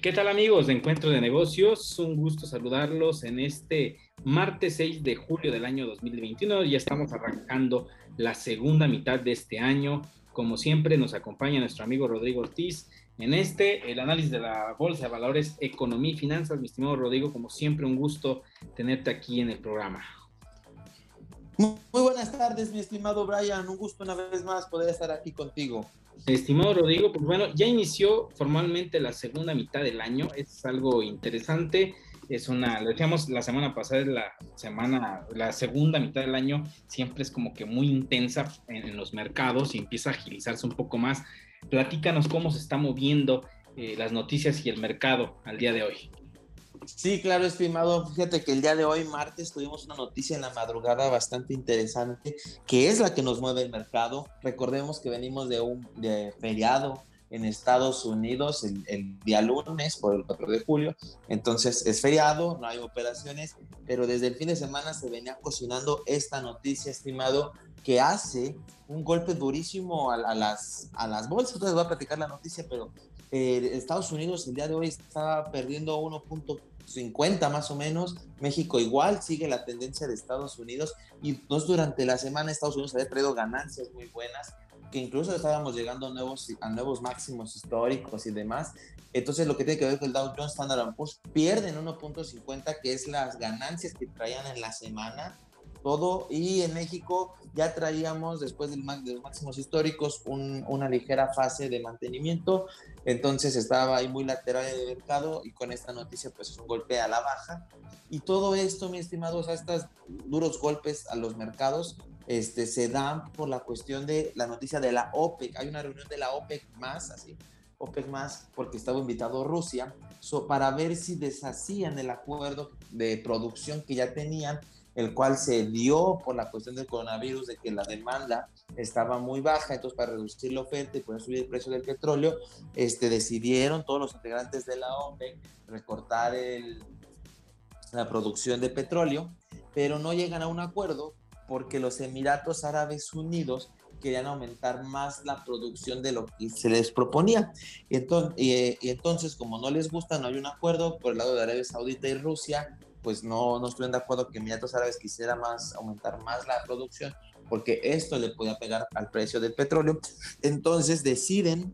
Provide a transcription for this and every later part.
¿Qué tal amigos de Encuentro de Negocios? Un gusto saludarlos en este martes 6 de julio del año 2021. Ya estamos arrancando la segunda mitad de este año. Como siempre nos acompaña nuestro amigo Rodrigo Ortiz en este, el análisis de la Bolsa de Valores, Economía y Finanzas. Mi estimado Rodrigo, como siempre, un gusto tenerte aquí en el programa. Muy buenas tardes, mi estimado Brian. Un gusto una vez más poder estar aquí contigo. Estimado Rodrigo, pues bueno, ya inició formalmente la segunda mitad del año. Es algo interesante. Es una, lo decíamos la semana pasada, es la semana, la segunda mitad del año siempre es como que muy intensa en, los mercados y empieza a agilizarse un poco más. Platícanos cómo se está moviendo eh, las noticias y el mercado al día de hoy. Sí, claro, estimado. Fíjate que el día de hoy, martes, tuvimos una noticia en la madrugada bastante interesante, que es la que nos mueve el mercado. Recordemos que venimos de un feriado en Estados Unidos el, día lunes por el 4 de julio. Entonces es feriado, no hay operaciones, pero desde el fin de semana se venía cocinando esta noticia, estimado, que hace un golpe durísimo a, las, a las bolsas. Entonces voy a platicar la noticia, pero eh, Estados Unidos el día de hoy está perdiendo 1.50 más o menos. México igual sigue la tendencia de Estados Unidos y entonces durante la semana Estados Unidos había traído ganancias muy buenas que incluso estábamos llegando a nuevos, a nuevos máximos históricos y demás. Entonces, lo que tiene que ver con el Dow Jones Standard Poor's pierden 1.50, que es las ganancias que traían en la semana todo. Y en México ya traíamos, después del, de los máximos históricos, una ligera fase de mantenimiento. Entonces estaba ahí muy lateral el mercado y con esta noticia pues es un golpe a la baja. Y todo esto, mi estimado, o estos duros golpes a los mercados este, se dan por la cuestión de la noticia de la OPEC. Hay una reunión de la OPEC más, así, OPEC más, porque estaba invitado Rusia, para ver si deshacían el acuerdo de producción que ya tenían el cual se dio por la cuestión del coronavirus, de que la demanda estaba muy baja, entonces para reducir la oferta y poder subir el precio del petróleo, este, decidieron todos los integrantes de la OPEC recortar el, la producción de petróleo, pero no llegan a un acuerdo porque los Emiratos Árabes Unidos querían aumentar más la producción de lo que se les proponía. Y entonces, y entonces, como no les gusta, no hay un acuerdo por el lado de Arabia Saudita y Rusia, pues no, no estuvieron de acuerdo que Emiratos Árabes quisiera más, aumentar más la producción, porque esto le podía pegar al precio del petróleo. Entonces deciden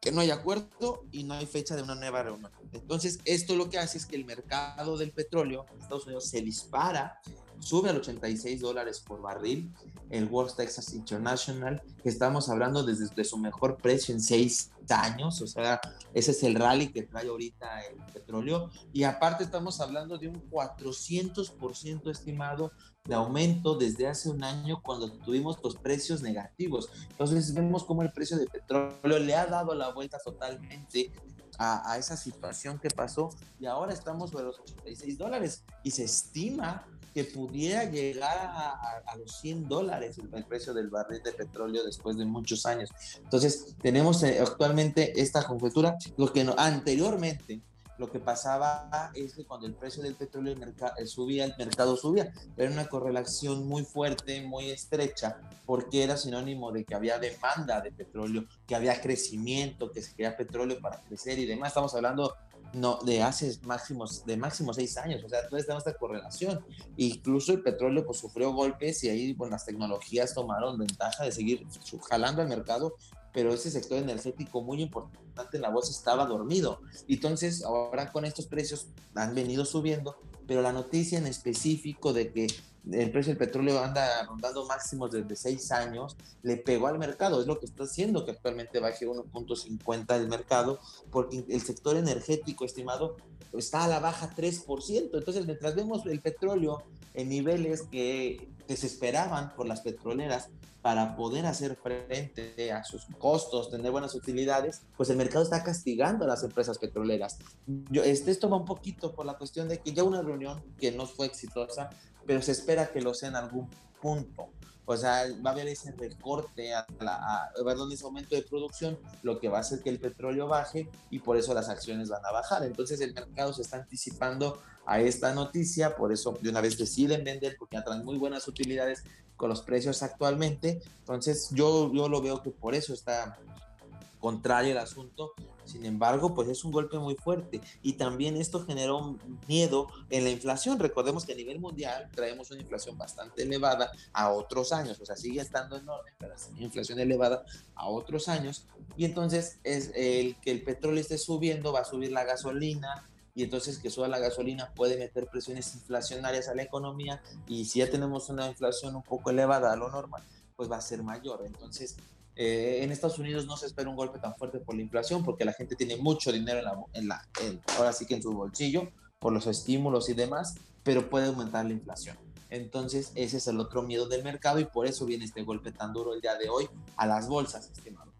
que no hay acuerdo y no hay fecha de una nueva reunión. Entonces, esto lo que hace es que el mercado del petróleo en Estados Unidos se dispara sube al 86 dólares por barril. El West Texas International, que estamos hablando desde su mejor precio en seis años, o sea, ese es el rally que trae ahorita el petróleo. Y aparte estamos hablando de un 400% estimado de aumento desde hace un año cuando tuvimos los precios negativos. Entonces vemos cómo el precio de petróleo le ha dado la vuelta totalmente a, a, esa situación que pasó y ahora estamos sobre los 86 dólares y se estima que pudiera llegar a, los 100 dólares el, precio del barril de petróleo después de muchos años. Entonces, tenemos eh, actualmente esta conjetura, lo que no, anteriormente lo que pasaba es que cuando el precio del petróleo eh, subía, el mercado subía. Era una correlación muy fuerte, muy estrecha, porque era sinónimo de que había demanda de petróleo, que había crecimiento, que se quería petróleo para crecer y demás. Estamos hablando no, de hace máximos, de máximo seis años, o sea, entonces tenemos esta correlación. Incluso el petróleo pues sufrió golpes y ahí las tecnologías tomaron ventaja de seguir jalando al mercado, pero ese sector energético muy importante en la bolsa estaba dormido. Entonces, ahora con estos precios han venido subiendo, pero la noticia en específico de que el precio del petróleo anda rondando máximos desde seis años, le pegó al mercado. Es lo que está haciendo que actualmente baje 1.50 el mercado, porque el sector energético estimado está a la baja 3%. Entonces, mientras vemos el petróleo en niveles que, que se esperaban por las petroleras, para poder hacer frente a sus costos, tener buenas utilidades, pues el mercado está castigando a las empresas petroleras. Yo, este, esto va un poquito por la cuestión de que ya una reunión que no fue exitosa, pero se espera que lo sea en algún punto. O sea, va a haber ese recorte, a la, perdón, ese aumento de producción, lo que va a hacer que el petróleo baje y por eso las acciones van a bajar. Entonces el mercado se está anticipando a esta noticia, por eso de una vez deciden vender porque ya traen muy buenas utilidades con los precios actualmente. Entonces yo, yo lo veo que por eso está contrario el asunto sin embargo, pues es un golpe muy fuerte y también esto generó miedo en la inflación. Recordemos que a nivel mundial traemos una inflación bastante elevada a otros años, o sea, sigue estando enorme, pero es una inflación elevada a otros años. Y entonces es el que el petróleo esté subiendo, va a subir la gasolina, y entonces que suba la gasolina puede meter presiones inflacionarias a la economía y si ya tenemos una inflación un poco elevada a lo normal, pues va a ser mayor. Entonces eh, en Estados Unidos no se espera un golpe tan fuerte por la inflación porque la gente tiene mucho dinero en la, ahora sí que en su bolsillo por los estímulos y demás, pero puede aumentar la inflación. Entonces ese es el otro miedo del mercado y por eso viene este golpe tan duro el día de hoy a las bolsas, estimado.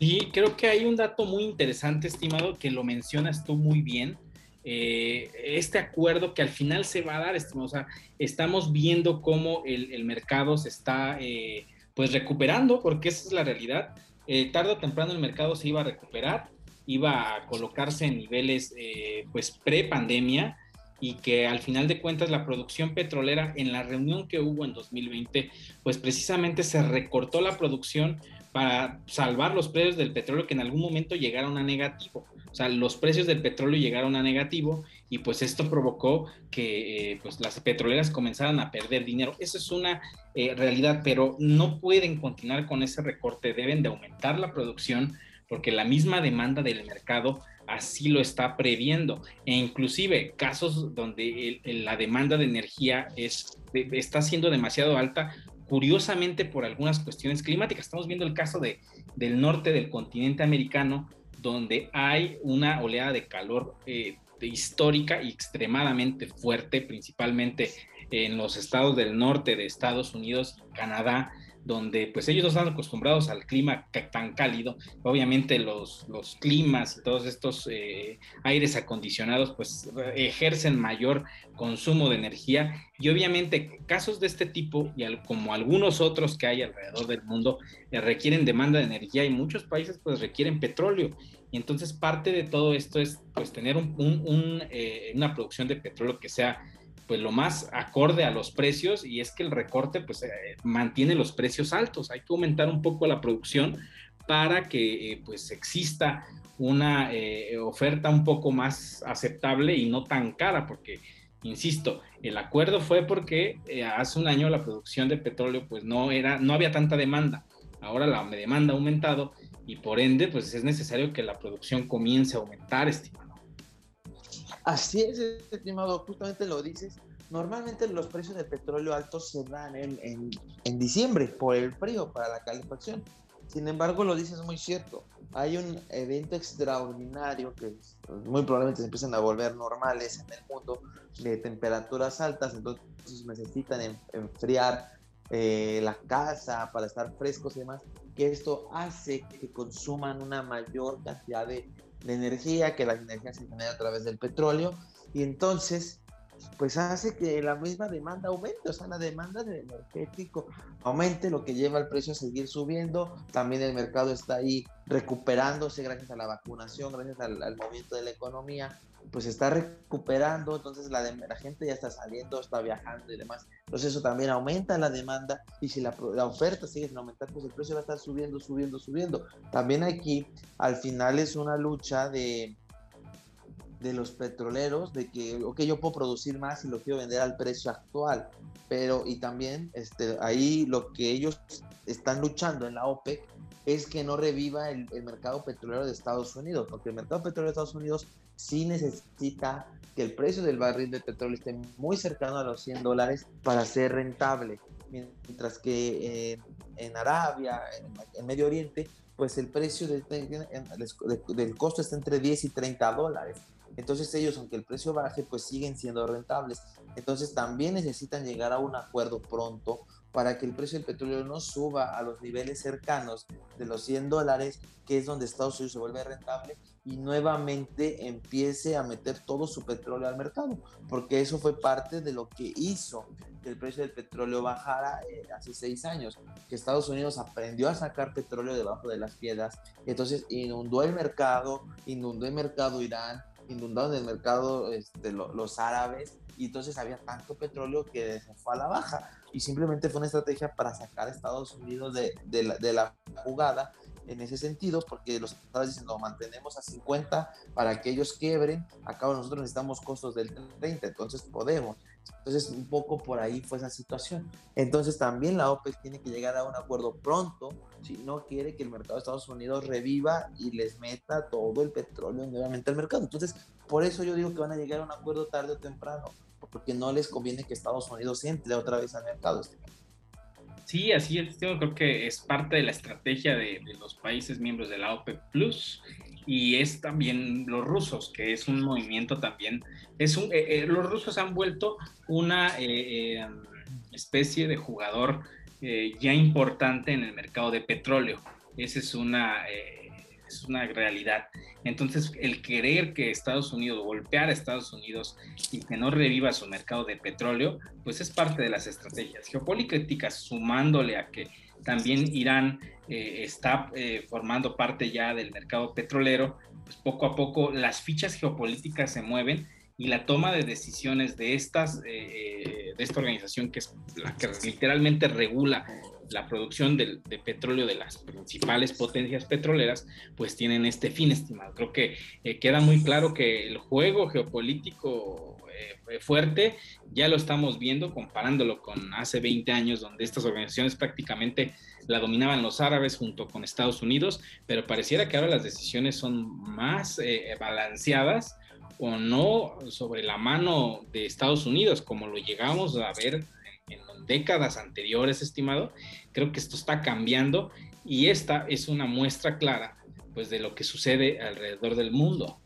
Sí, creo que hay un dato muy interesante, estimado, que lo mencionas tú muy bien. Eh, este acuerdo que al final se va a dar, estimado, o sea, estamos viendo cómo el, mercado se está eh, pues recuperando, porque esa es la realidad. Eh, tarde o temprano el mercado se iba a recuperar, iba a colocarse en niveles eh, pues pre-pandemia y que al final de cuentas la producción petrolera en la reunión que hubo en 2020, pues precisamente se recortó la producción para salvar los precios del petróleo que en algún momento llegaron a negativo. O sea, los precios del petróleo llegaron a negativo y pues esto provocó que eh, pues las petroleras comenzaran a perder dinero. Eso es una eh, realidad, pero no pueden continuar con ese recorte, deben de aumentar la producción porque la misma demanda del mercado así lo está previendo. E inclusive casos donde la demanda de energía es, está siendo demasiado alta, curiosamente por algunas cuestiones climáticas. Estamos viendo el caso de, del norte del continente americano, donde hay una oleada de calor eh, histórica y extremadamente fuerte, principalmente en los estados del norte de Estados Unidos y Canadá, donde pues ellos no están acostumbrados al clima tan cálido. Obviamente los, los climas y todos estos eh, aires acondicionados pues ejercen mayor consumo de energía y obviamente casos de este tipo y como algunos otros que hay alrededor del mundo eh, requieren demanda de energía y muchos países pues requieren petróleo. Y entonces parte de todo esto es pues tener un, eh, una producción de petróleo que sea pues lo más acorde a los precios y es que el recorte pues eh, mantiene los precios altos. Hay que aumentar un poco la producción para que eh, pues exista una eh, oferta un poco más aceptable y no tan cara, porque insisto, el acuerdo fue porque hace un año la producción de petróleo pues no era, no había tanta demanda. Ahora la demanda ha aumentado y por ende pues es necesario que la producción comience a aumentar, estimado. Así es, estimado, justamente lo dices. Normalmente los precios de petróleo altos se dan en, en, diciembre por el frío para la calefacción. Sin embargo, lo dices muy cierto. Hay un evento extraordinario que pues, muy probablemente se empiezan a volver normales en el mundo de temperaturas altas, entonces necesitan enfriar eh, la casa para estar frescos y demás, que esto hace que consuman una mayor cantidad de de energía, que la energía se genera a través del petróleo, y entonces, pues hace que la misma demanda aumente, o sea, la demanda de energético aumente, lo que lleva al precio a seguir subiendo. También el mercado está ahí recuperándose gracias a la vacunación, gracias al, al movimiento de la economía pues está recuperando, entonces la, la gente ya está saliendo, está viajando y demás. Entonces eso también aumenta la demanda y si la, la, oferta sigue sin aumentar, pues el precio va a estar subiendo, subiendo, subiendo. También aquí al final es una lucha de, de los petroleros, de que, ok, yo puedo producir más y lo quiero vender al precio actual, pero y también este, ahí lo que ellos están luchando en la OPEC es que no reviva el, el mercado petrolero de Estados Unidos, porque el mercado petrolero de Estados Unidos sí necesita que el precio del barril de petróleo esté muy cercano a los 100 dólares para ser rentable, mientras que en Arabia, en, Medio Oriente, pues el precio del costo está entre 10 y 30 dólares. Entonces ellos, aunque el precio baje, pues siguen siendo rentables. Entonces también necesitan llegar a un acuerdo pronto para que el precio del petróleo no suba a los niveles cercanos de los 100 dólares, que es donde Estados Unidos se vuelve rentable y nuevamente empiece a meter todo su petróleo al mercado, porque eso fue parte de lo que hizo que el precio del petróleo bajara eh, hace seis años, que Estados Unidos aprendió a sacar petróleo debajo de las piedras, entonces inundó el mercado, inundó el mercado Irán, inundaron el mercado este, los árabes, y entonces había tanto petróleo que se fue a la baja, y simplemente fue una estrategia para sacar a Estados Unidos de, la jugada en ese sentido, porque los estados dicen, no, mantenemos a 50 para que ellos quiebren, acá nosotros necesitamos costos del 30, entonces podemos. Entonces, un poco por ahí fue esa situación. Entonces, también la OPEC tiene que llegar a un acuerdo pronto, si no quiere que el mercado de Estados Unidos reviva y les meta todo el petróleo nuevamente al mercado. Entonces, por eso yo digo que van a llegar a un acuerdo tarde o temprano, porque no les conviene que Estados Unidos entre otra vez al mercado. Este Sí, así es. Creo que es parte de la estrategia de, los países miembros de la OPEP Plus y es también los rusos, que es un movimiento también. Es un, eh, eh, los rusos han vuelto una eh, especie de jugador ya importante en el mercado de petróleo. Esa es una es una realidad. Entonces, el querer que Estados Unidos, golpear a Estados Unidos y que no reviva su mercado de petróleo, pues es parte de las estrategias geopolíticas, sumándole a que también Irán eh, está eh, formando parte ya del mercado petrolero, pues poco a poco las fichas geopolíticas se mueven y la toma de decisiones de estas eh, de esta organización que es la que literalmente regula la producción de, petróleo de las principales potencias petroleras, pues tienen este fin estimado. Creo que eh, queda muy claro que el juego geopolítico fuerte ya lo estamos viendo comparándolo con hace 20 años, donde estas organizaciones prácticamente la dominaban los árabes junto con Estados Unidos, pero pareciera que ahora las decisiones son más eh, balanceadas o no sobre la mano de Estados Unidos, como lo llegamos a ver en décadas anteriores, estimado, creo que esto está cambiando y esta es una muestra clara pues de lo que sucede alrededor del mundo.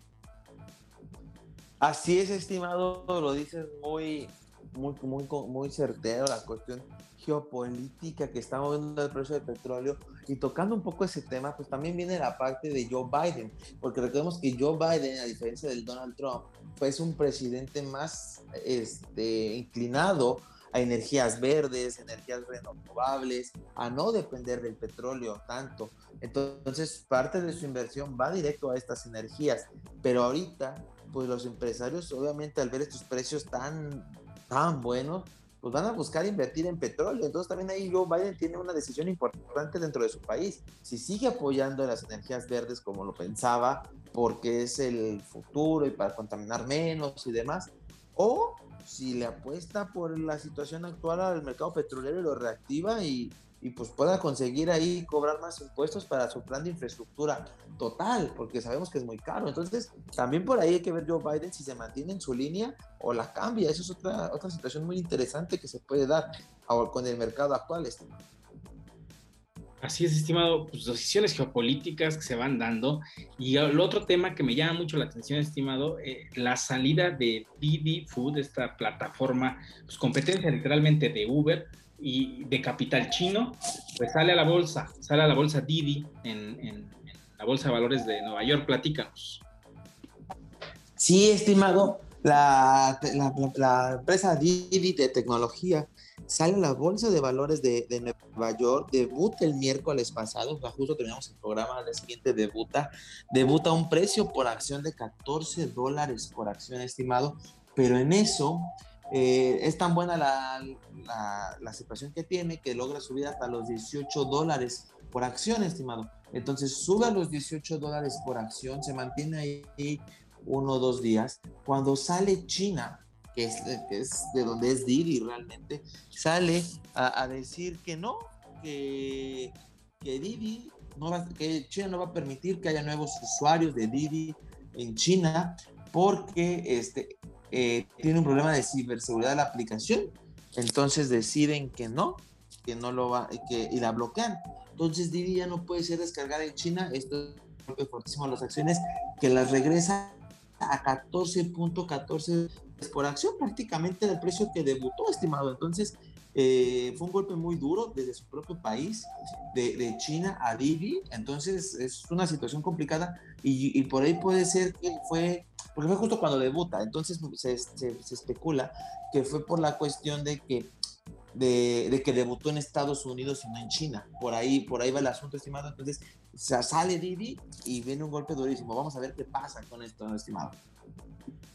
Así es, estimado, lo dices muy, muy, muy, muy certero, la cuestión geopolítica que estamos viendo el precio del petróleo y tocando un poco ese tema, pues también viene la parte de Joe Biden, porque recordemos que Joe Biden, a diferencia del Donald Trump, pues un presidente más este, inclinado a energías verdes, energías renovables, a no depender del petróleo tanto. Entonces, parte de su inversión va directo a estas energías. Pero ahorita, pues los empresarios, obviamente, al ver estos precios tan, tan buenos, pues van a buscar invertir en petróleo. Entonces también ahí Joe Biden tiene una decisión importante dentro de su país. Si sigue apoyando las energías verdes como lo pensaba, porque es el futuro y para contaminar menos y demás, o si le apuesta por la situación actual al mercado petrolero y lo reactiva y, y pues pueda conseguir ahí cobrar más impuestos para su plan de infraestructura total, porque sabemos que es muy caro. Entonces, también por ahí hay que ver Joe Biden si se mantiene en su línea o la cambia. Eso es otra, otra situación muy interesante que se puede dar con el mercado actual, estimado. Así es, estimado, pues decisiones geopolíticas que se van dando. Y el otro tema que me llama mucho la atención, estimado, eh, la salida de Didi Food, esta plataforma, pues competencia literalmente de Uber y de capital chino, pues sale a la bolsa, sale a la bolsa Didi en, en la bolsa de valores de Nueva York. Platícanos. Sí, estimado, la, la, la, empresa Didi de tecnología sale la bolsa de valores de, de, Nueva York, debuta el miércoles pasado, justo terminamos el programa, al siguiente debuta, debuta un precio por acción de 14 dólares por acción estimado, pero en eso eh, es tan buena la, la, situación que tiene que logra subir hasta los 18 dólares por acción estimado. Entonces sube a los 18 dólares por acción, se mantiene ahí uno o dos días. Cuando sale China, que es, de donde es Didi realmente, sale a, a decir que no, que, que Didi, no va, que China no va a permitir que haya nuevos usuarios de Didi en China porque este, eh, tiene un problema de ciberseguridad de la aplicación. Entonces deciden que no, que no lo va, que, y la bloquean. Entonces Didi ya no puede ser descargada en China. Esto es fortísimo las acciones que las regresa a 14.14 por acción prácticamente del precio que debutó, estimado. Entonces, eh, fue un golpe muy duro desde su propio país, de, China a Didi, entonces es una situación complicada y, por ahí puede ser que fue, porque fue justo cuando debuta, entonces se, se especula que fue por la cuestión de que de, que debutó en Estados Unidos y no en China. Por ahí, por ahí va el asunto, estimado. Entonces, sale Didi y viene un golpe durísimo. Vamos a ver qué pasa con esto, estimado.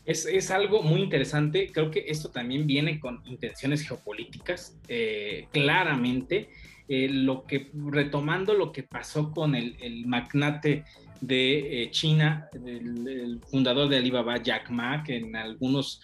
Es, es algo muy interesante. Creo que esto también viene con intenciones geopolíticas, eh, claramente. Eh, lo que, retomando lo que pasó con el, el magnate de eh, China, el, fundador de Alibaba, Jack Ma, que en algunos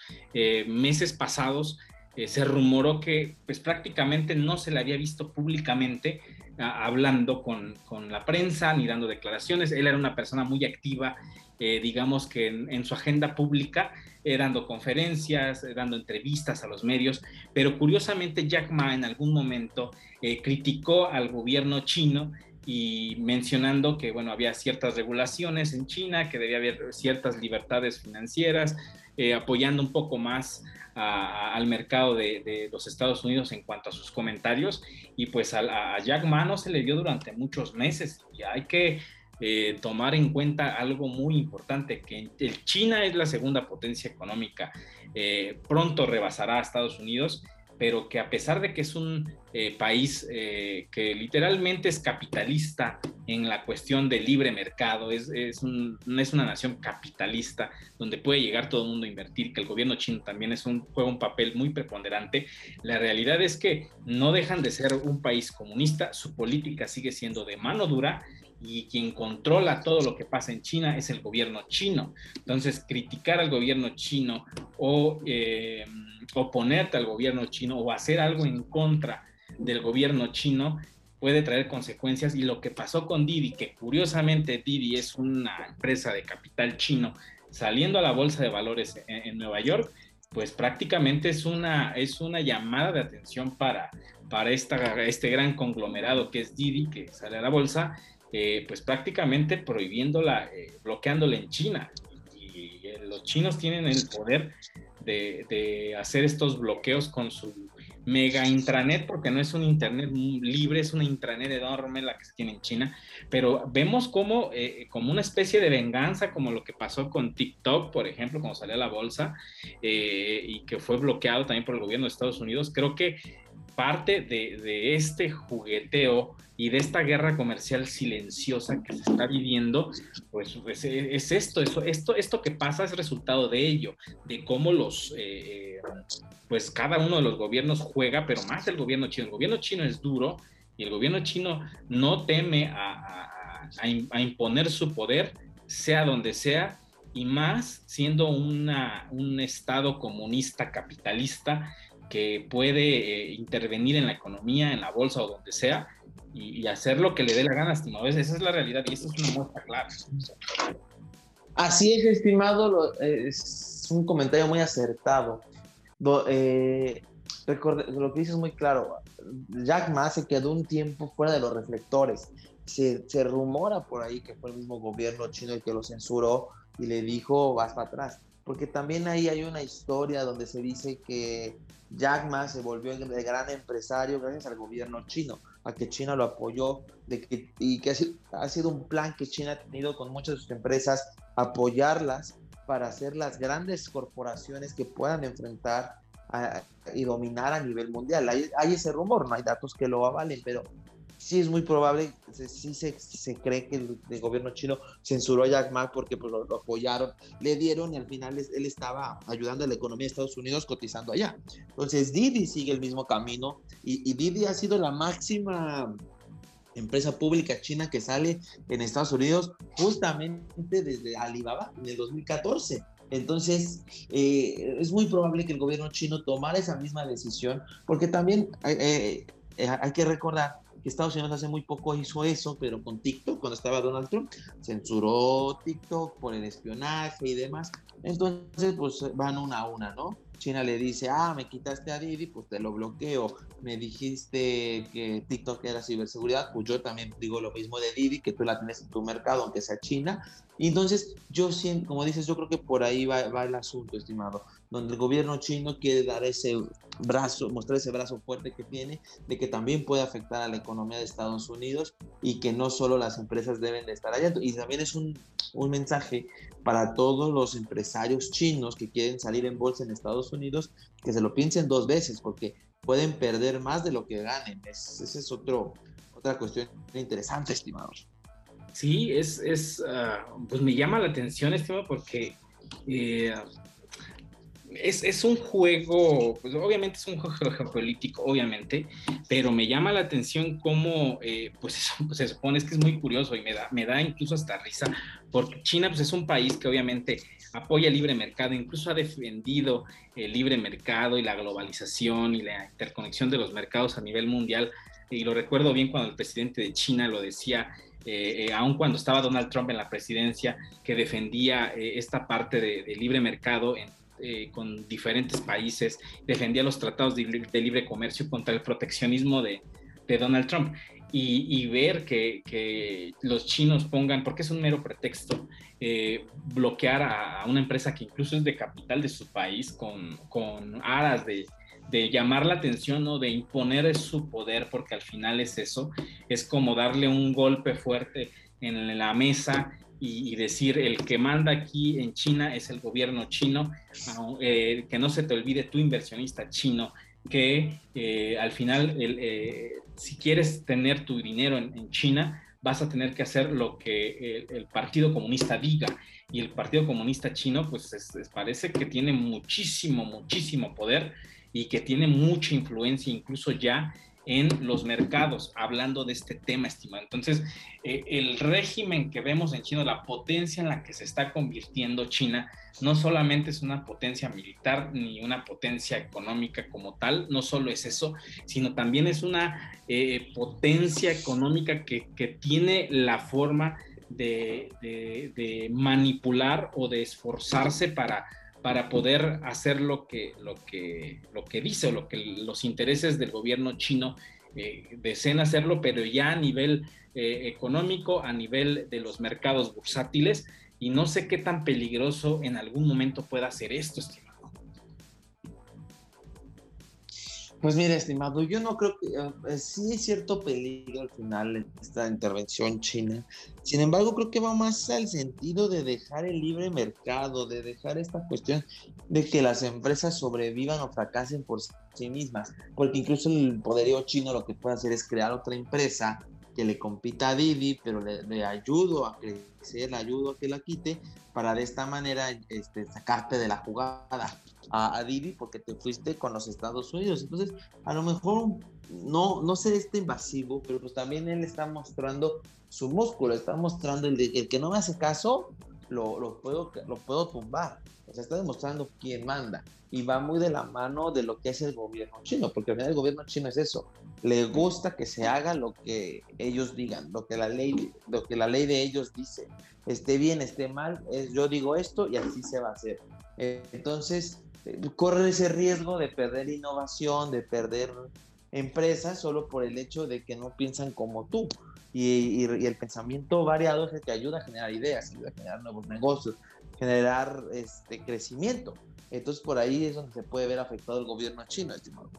meses pasados se rumoró que pues prácticamente no se le había visto públicamente hablando con, con, la prensa ni dando declaraciones. Él era una persona muy activa, eh, digamos que en, su agenda pública, eh, dando conferencias, dando entrevistas a los medios, pero curiosamente Jack Ma en algún momento criticó al gobierno chino y mencionando que bueno había ciertas regulaciones en China, que debía haber ciertas libertades financieras, apoyando un poco más al mercado de, los Estados Unidos en cuanto a sus comentarios. Y pues a, Jack Ma no se le dio durante muchos meses y hay que eh, tomar en cuenta algo muy importante, que el China es la segunda potencia económica, eh, pronto rebasará a Estados Unidos pero que a pesar de que es un eh, país eh, que literalmente es capitalista en la cuestión del libre mercado, es, es, un, es, una nación capitalista donde puede llegar todo el mundo a invertir, que el gobierno chino también es un, juega un papel muy preponderante, la realidad es que no dejan de ser un país comunista, su política sigue siendo de mano dura y quien controla todo lo que pasa en China es el gobierno chino. Entonces, criticar al gobierno chino o... Eh, oponerte al gobierno chino o hacer algo en contra del gobierno chino puede traer consecuencias y lo que pasó con Didi, que curiosamente Didi es una empresa de capital chino saliendo a la bolsa de valores en, Nueva York, pues prácticamente es una, es una llamada de atención para, para esta, este gran conglomerado que es Didi, que sale a la bolsa, eh, pues prácticamente prohibiéndola, eh, bloqueándola en China. y eh, los chinos tienen el poder de, hacer estos bloqueos con su mega intranet, porque no es un internet libre, es una intranet enorme la que se tiene en China, pero vemos como, eh, como una especie de venganza, como lo que pasó con TikTok, por ejemplo, cuando salió a la bolsa y que fue bloqueado también por el gobierno de Estados Unidos, creo que parte de, este jugueteo y de esta guerra comercial silenciosa que se está viviendo, pues, pues e, es, esto, eso, esto, esto que pasa es resultado de ello, de cómo los, eh, pues cada uno de los gobiernos juega, pero más el gobierno chino. El gobierno chino es duro y el gobierno chino no teme a, imponer su poder, sea donde sea, y más siendo un Estado comunista capitalista que puede eh, intervenir en la economía, en la bolsa o donde sea, y, hacer lo que le dé la gana, estimado. Esa es la realidad y eso es una muestra clara. Así es, estimado, es un comentario muy acertado. Eh, lo que dices muy claro, Jack Ma se quedó un tiempo fuera de los reflectores. Se, se, rumora por ahí que fue el mismo gobierno chino el que lo censuró y le dijo vas para atrás. Porque también ahí hay una historia donde se dice que Jack Ma se volvió el gran empresario gracias al gobierno chino a que China lo apoyó de que, y que ha sido, un plan que China ha tenido con muchas de sus empresas, apoyarlas para hacer las grandes corporaciones que puedan enfrentar y dominar a nivel mundial. Hay, hay, ese rumor, no hay datos que lo avalen, pero sí es muy probable, sí se, se cree que el, gobierno chino censuró a Jack Ma porque pues, lo, apoyaron, le dieron y al final él estaba ayudando a la economía de Estados Unidos cotizando allá. Entonces Didi sigue el mismo camino y, y Didi ha sido la máxima empresa pública china que sale en Estados Unidos justamente desde Alibaba en el 2014. Entonces, eh, es muy probable que el gobierno chino tomara esa misma decisión, porque también eh, eh, hay que recordar Estados Unidos hace muy poco hizo eso, pero con TikTok, cuando estaba Donald Trump, censuró TikTok por el espionaje y demás. Entonces, pues van una a una, ¿no? China le dice, ah, me quitaste a Didi, pues te lo bloqueo. Me dijiste que TikTok era ciberseguridad, pues yo también digo lo mismo de Didi, que tú la tienes en tu mercado, aunque sea China. Y entonces, yo siento, como dices, yo creo que por ahí va, va el asunto, estimado. Donde el gobierno chino quiere dar ese brazo, mostrar ese brazo fuerte que tiene, de que también puede afectar a la economía de Estados Unidos y que no solo las empresas deben de estar allá. Y también es un, un mensaje para todos los empresarios chinos que quieren salir en bolsa en Estados Unidos, que se lo piensen dos veces, porque pueden perder más de lo que ganen. Es, otro, otra cuestión interesante, estimados. Sí, es, es uh, pues me llama la atención, estimado, porque eh, es, es, un juego, pues obviamente es un juego geopolítico, obviamente, pero me llama la atención cómo, eh, pues se supone, es que es muy curioso y me da, me da incluso hasta risa, porque China pues es un país que obviamente apoya el libre mercado, incluso ha defendido el libre mercado y la globalización y la interconexión de los mercados a nivel mundial, y lo recuerdo bien cuando el presidente de China lo decía, eh, eh, aun cuando estaba Donald Trump en la presidencia, que defendía eh, esta parte de, libre mercado eh, con diferentes países, defendía los tratados de, libre comercio contra el proteccionismo de, Donald Trump. Y, ver que, los chinos pongan, porque es un mero pretexto, eh, bloquear a, una empresa que incluso es de capital de su país con, con aras de, llamar la atención o de imponer su poder, porque al final es eso, es como darle un golpe fuerte en la mesa y, y, decir el que manda aquí en China es el gobierno chino, eh, que no se te olvide tu inversionista chino, que eh, al final el, eh, si quieres tener tu dinero en, en, China, vas a tener que hacer lo que el, el, Partido Comunista diga. Y el Partido Comunista chino, pues es, es, parece que tiene muchísimo, muchísimo poder y que tiene mucha influencia incluso ya en los mercados, hablando de este tema, estimado. Entonces, eh, el régimen que vemos en China, la potencia en la que se está convirtiendo China, no solamente es una potencia militar ni una potencia económica como tal, no solo es eso, sino también es una eh, potencia económica que, que, tiene la forma de, manipular o de esforzarse para para poder hacer lo que, lo que, lo que dice o lo que los intereses del gobierno chino eh, desean hacerlo, pero ya a nivel eh, económico, a nivel de los mercados bursátiles, y no sé qué tan peligroso en algún momento pueda ser esto. Pues mira, estimado, yo no creo que uh, sí hay cierto peligro al final de esta intervención china. Sin embargo, creo que va más al sentido de dejar el libre mercado, de dejar esta cuestión de que las empresas sobrevivan o fracasen por sí mismas. Porque incluso el poderío chino lo que puede hacer es crear otra empresa que le compita a Didi, pero le, ayudo a crecer, le ayudo a que la quite, para de esta manera este, sacarte de la jugada a, a, porque te fuiste con los Estados Unidos. Entonces, a lo mejor no, no ser este invasivo, pero pues también él está mostrando su músculo, está mostrando el, el que no me hace caso, lo, lo, puedo, lo puedo tumbar. O sea, está demostrando quién manda. Y va muy de la mano de lo que es el gobierno chino, porque al final el gobierno chino es eso. Le gusta que se haga lo que ellos digan, lo que la ley, lo que la ley de ellos dice. Esté bien, esté mal, es, yo digo esto y así se va a hacer. Entonces, corre ese riesgo de perder innovación, de perder empresas solo por el hecho de que no piensan como tú. Y, el pensamiento variado es el que ayuda a generar ideas, ayuda a generar nuevos negocios, generar este crecimiento. Entonces por ahí es donde se puede ver afectado el gobierno chino, estimado.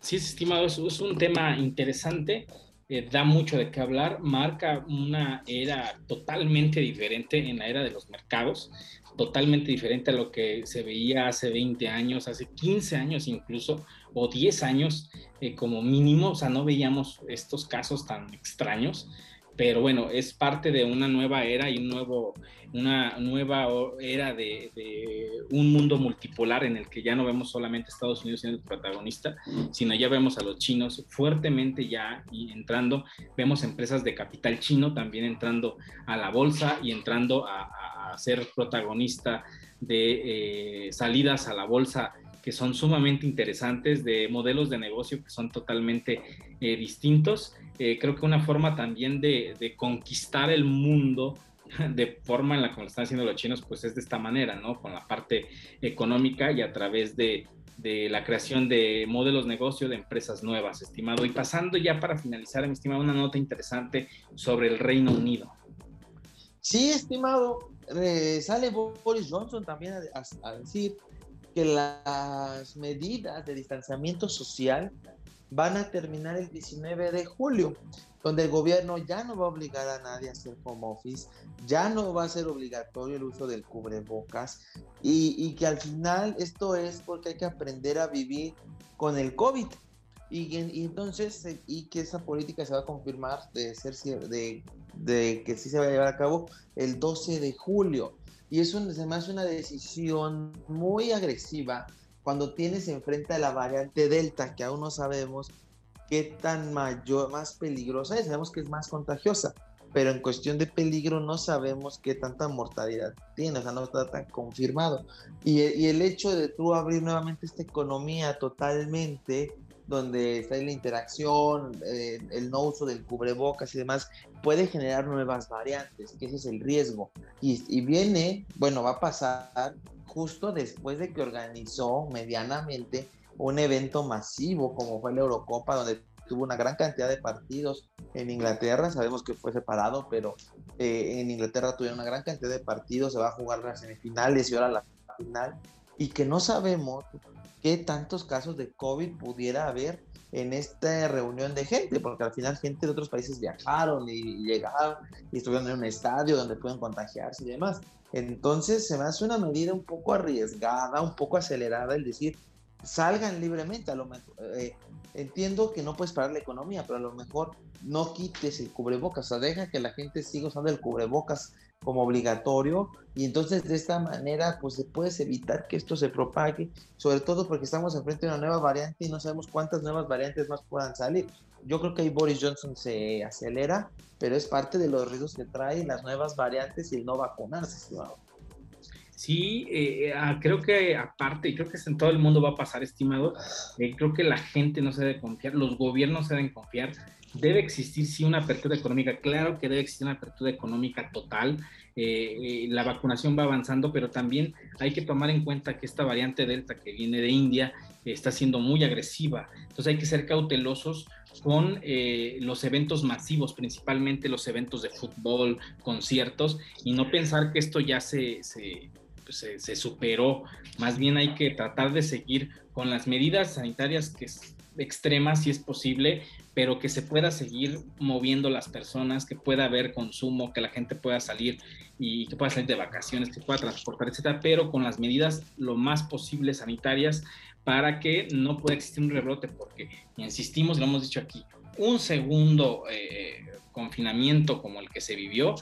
Sí, estimado, es, es un tema interesante, eh, da mucho de qué hablar, marca una era totalmente diferente en la era de los mercados, totalmente diferente a lo que se veía hace 20 años, hace 15 años incluso, o 10 años eh, como mínimo, o sea, no veíamos estos casos tan extraños, pero bueno, es parte de una nueva era y un nuevo, una nueva era de, un mundo multipolar en el que ya no vemos solamente Estados Unidos siendo protagonista, sino ya vemos a los chinos fuertemente ya entrando, vemos empresas de capital chino también entrando a la bolsa y entrando a ser protagonista de eh, salidas a la bolsa que son sumamente interesantes, de modelos de negocio que son totalmente eh, distintos. Eh, creo que una forma también de, conquistar el mundo de forma en la que lo están haciendo los chinos, pues es de esta manera, ¿no? Con la parte económica y a través de, de la creación de modelos de negocio de empresas nuevas, estimado. Y pasando ya para finalizar, mi estimado, una nota interesante sobre el Reino Unido. Sí, estimado. sale Boris Johnson también a, decir que las medidas de distanciamiento social van a terminar el 19 de julio, donde el gobierno ya no va a obligar a nadie a hacer home office, ya no va a ser obligatorio el uso del cubrebocas y, y que al final esto es porque hay que aprender a vivir con el COVID. Y, y, entonces, y que esa política se va a confirmar de ser de, de que sí se va a llevar a cabo el 12 de julio. Y es hace una decisión muy agresiva cuando tienes enfrente a la variante Delta, que aún no sabemos qué tan mayor, más peligrosa es, sabemos que es más contagiosa, pero en cuestión de peligro no sabemos qué tanta mortalidad tiene, o sea, no está tan confirmado. Y, y el hecho de tú abrir nuevamente esta economía totalmente donde está la interacción, eh, el no uso del cubrebocas y demás, puede generar nuevas variantes, que ese es el riesgo. Y, viene, bueno, va a pasar justo después de que organizó medianamente un evento masivo como fue la Eurocopa, donde tuvo una gran cantidad de partidos en Inglaterra, sabemos que fue separado, pero eh, en Inglaterra tuvieron una gran cantidad de partidos, se va a jugar las semifinales y ahora la final, y que no sabemos qué tantos casos de COVID pudiera haber en esta reunión de gente, porque al final gente de otros países viajaron y llegaron y estuvieron en un estadio donde pueden contagiarse y demás. Entonces se me hace una medida un poco arriesgada, un poco acelerada el decir, salgan libremente, a lo mejor, eh, entiendo que no puedes parar la economía, pero a lo mejor no quites el cubrebocas, o sea, deja que la gente siga usando el cubrebocas como obligatorio y entonces de esta manera pues se puede evitar que esto se propague, sobre todo porque estamos enfrente de una nueva variante y no sabemos cuántas nuevas variantes más puedan salir. Yo creo que ahí Boris Johnson se acelera, pero es parte de los riesgos que traen las nuevas variantes y el no vacunarse, estimado. Sí, eh, ah, creo que aparte, creo que en todo el mundo va a pasar, estimado, eh, creo que la gente no se debe confiar, los gobiernos se deben confiar, debe existir sí una apertura económica, claro que debe existir una apertura económica total, eh, la vacunación va avanzando, pero también hay que tomar en cuenta que esta variante Delta que viene de India está siendo muy agresiva, entonces hay que ser cautelosos con los eventos masivos, principalmente los eventos de fútbol, conciertos, y no pensar que esto ya se, se pues, se, superó. Más bien hay que tratar de seguir con las medidas sanitarias que extremas si es posible, pero que se pueda seguir moviendo las personas, que pueda haber consumo, que la gente pueda salir y que pueda salir de vacaciones, que pueda transportar, etcétera, pero con las medidas lo más posible sanitarias para que no pueda existir un rebrote, porque insistimos, lo hemos dicho aquí, un segundo eh, confinamiento como el que se vivió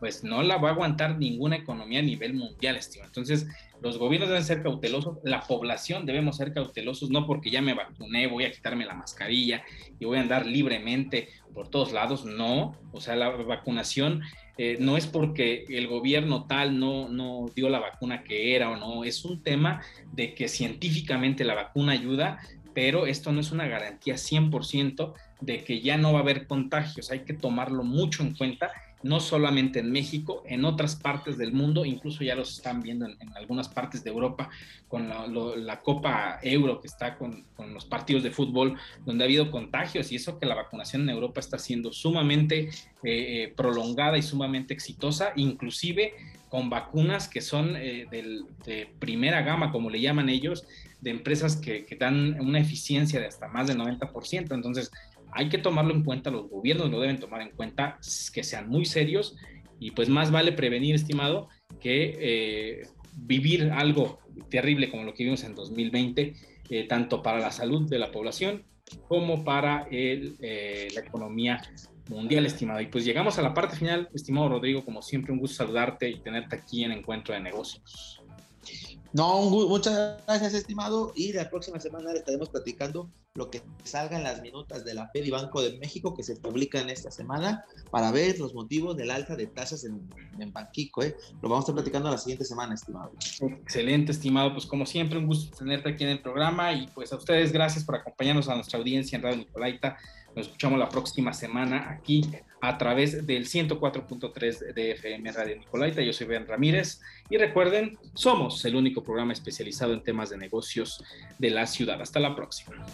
pues no la va a aguantar ninguna economía a nivel mundial, estimado. Entonces, los gobiernos deben ser cautelosos, la población debemos ser cautelosos, no porque ya me vacuné, voy a quitarme la mascarilla y voy a andar libremente por todos lados, no, o sea, la vacunación eh, no es porque el gobierno tal no, no dio la vacuna que era o no, es un tema de que científicamente la vacuna ayuda, pero esto no es una garantía 100% de que ya no va a haber contagios, hay que tomarlo mucho en cuenta no solamente en México, en otras partes del mundo, incluso ya los están viendo en, algunas partes de Europa con la, Copa Euro que está con, los partidos de fútbol, donde ha habido contagios y eso que la vacunación en Europa está siendo sumamente eh, eh, prolongada y sumamente exitosa, inclusive con vacunas que son eh, de primera gama, como le llaman ellos, de empresas que, que dan una eficiencia de hasta más del 90%. Entonces, hay que tomarlo en cuenta, los gobiernos lo deben tomar en cuenta, que sean muy serios y pues más vale prevenir, estimado, que eh, vivir algo terrible como lo que vimos en 2020, eh, tanto para la salud de la población como para eh, la economía mundial, estimado. Y pues llegamos a la parte final, estimado Rodrigo, como siempre un gusto saludarte y tenerte aquí en Encuentro de Negocios. No, muchas gracias, estimado. Y la próxima semana estaremos platicando lo que salga en las minutas de la Fed y Banco de México que se publican esta semana para ver los motivos del alza de tasas en, en Banquico. ¿eh? Lo vamos a estar platicando la siguiente semana, estimado. Excelente, estimado. Pues como siempre, un gusto tenerte aquí en el programa y pues a ustedes gracias por acompañarnos a nuestra audiencia en Radio Nicolaita. Nos escuchamos la próxima semana aquí a través del 104.3 de FM Radio Nicolaita. Yo soy Ben Ramírez y recuerden, somos el único programa especializado en temas de negocios de la ciudad. Hasta la próxima.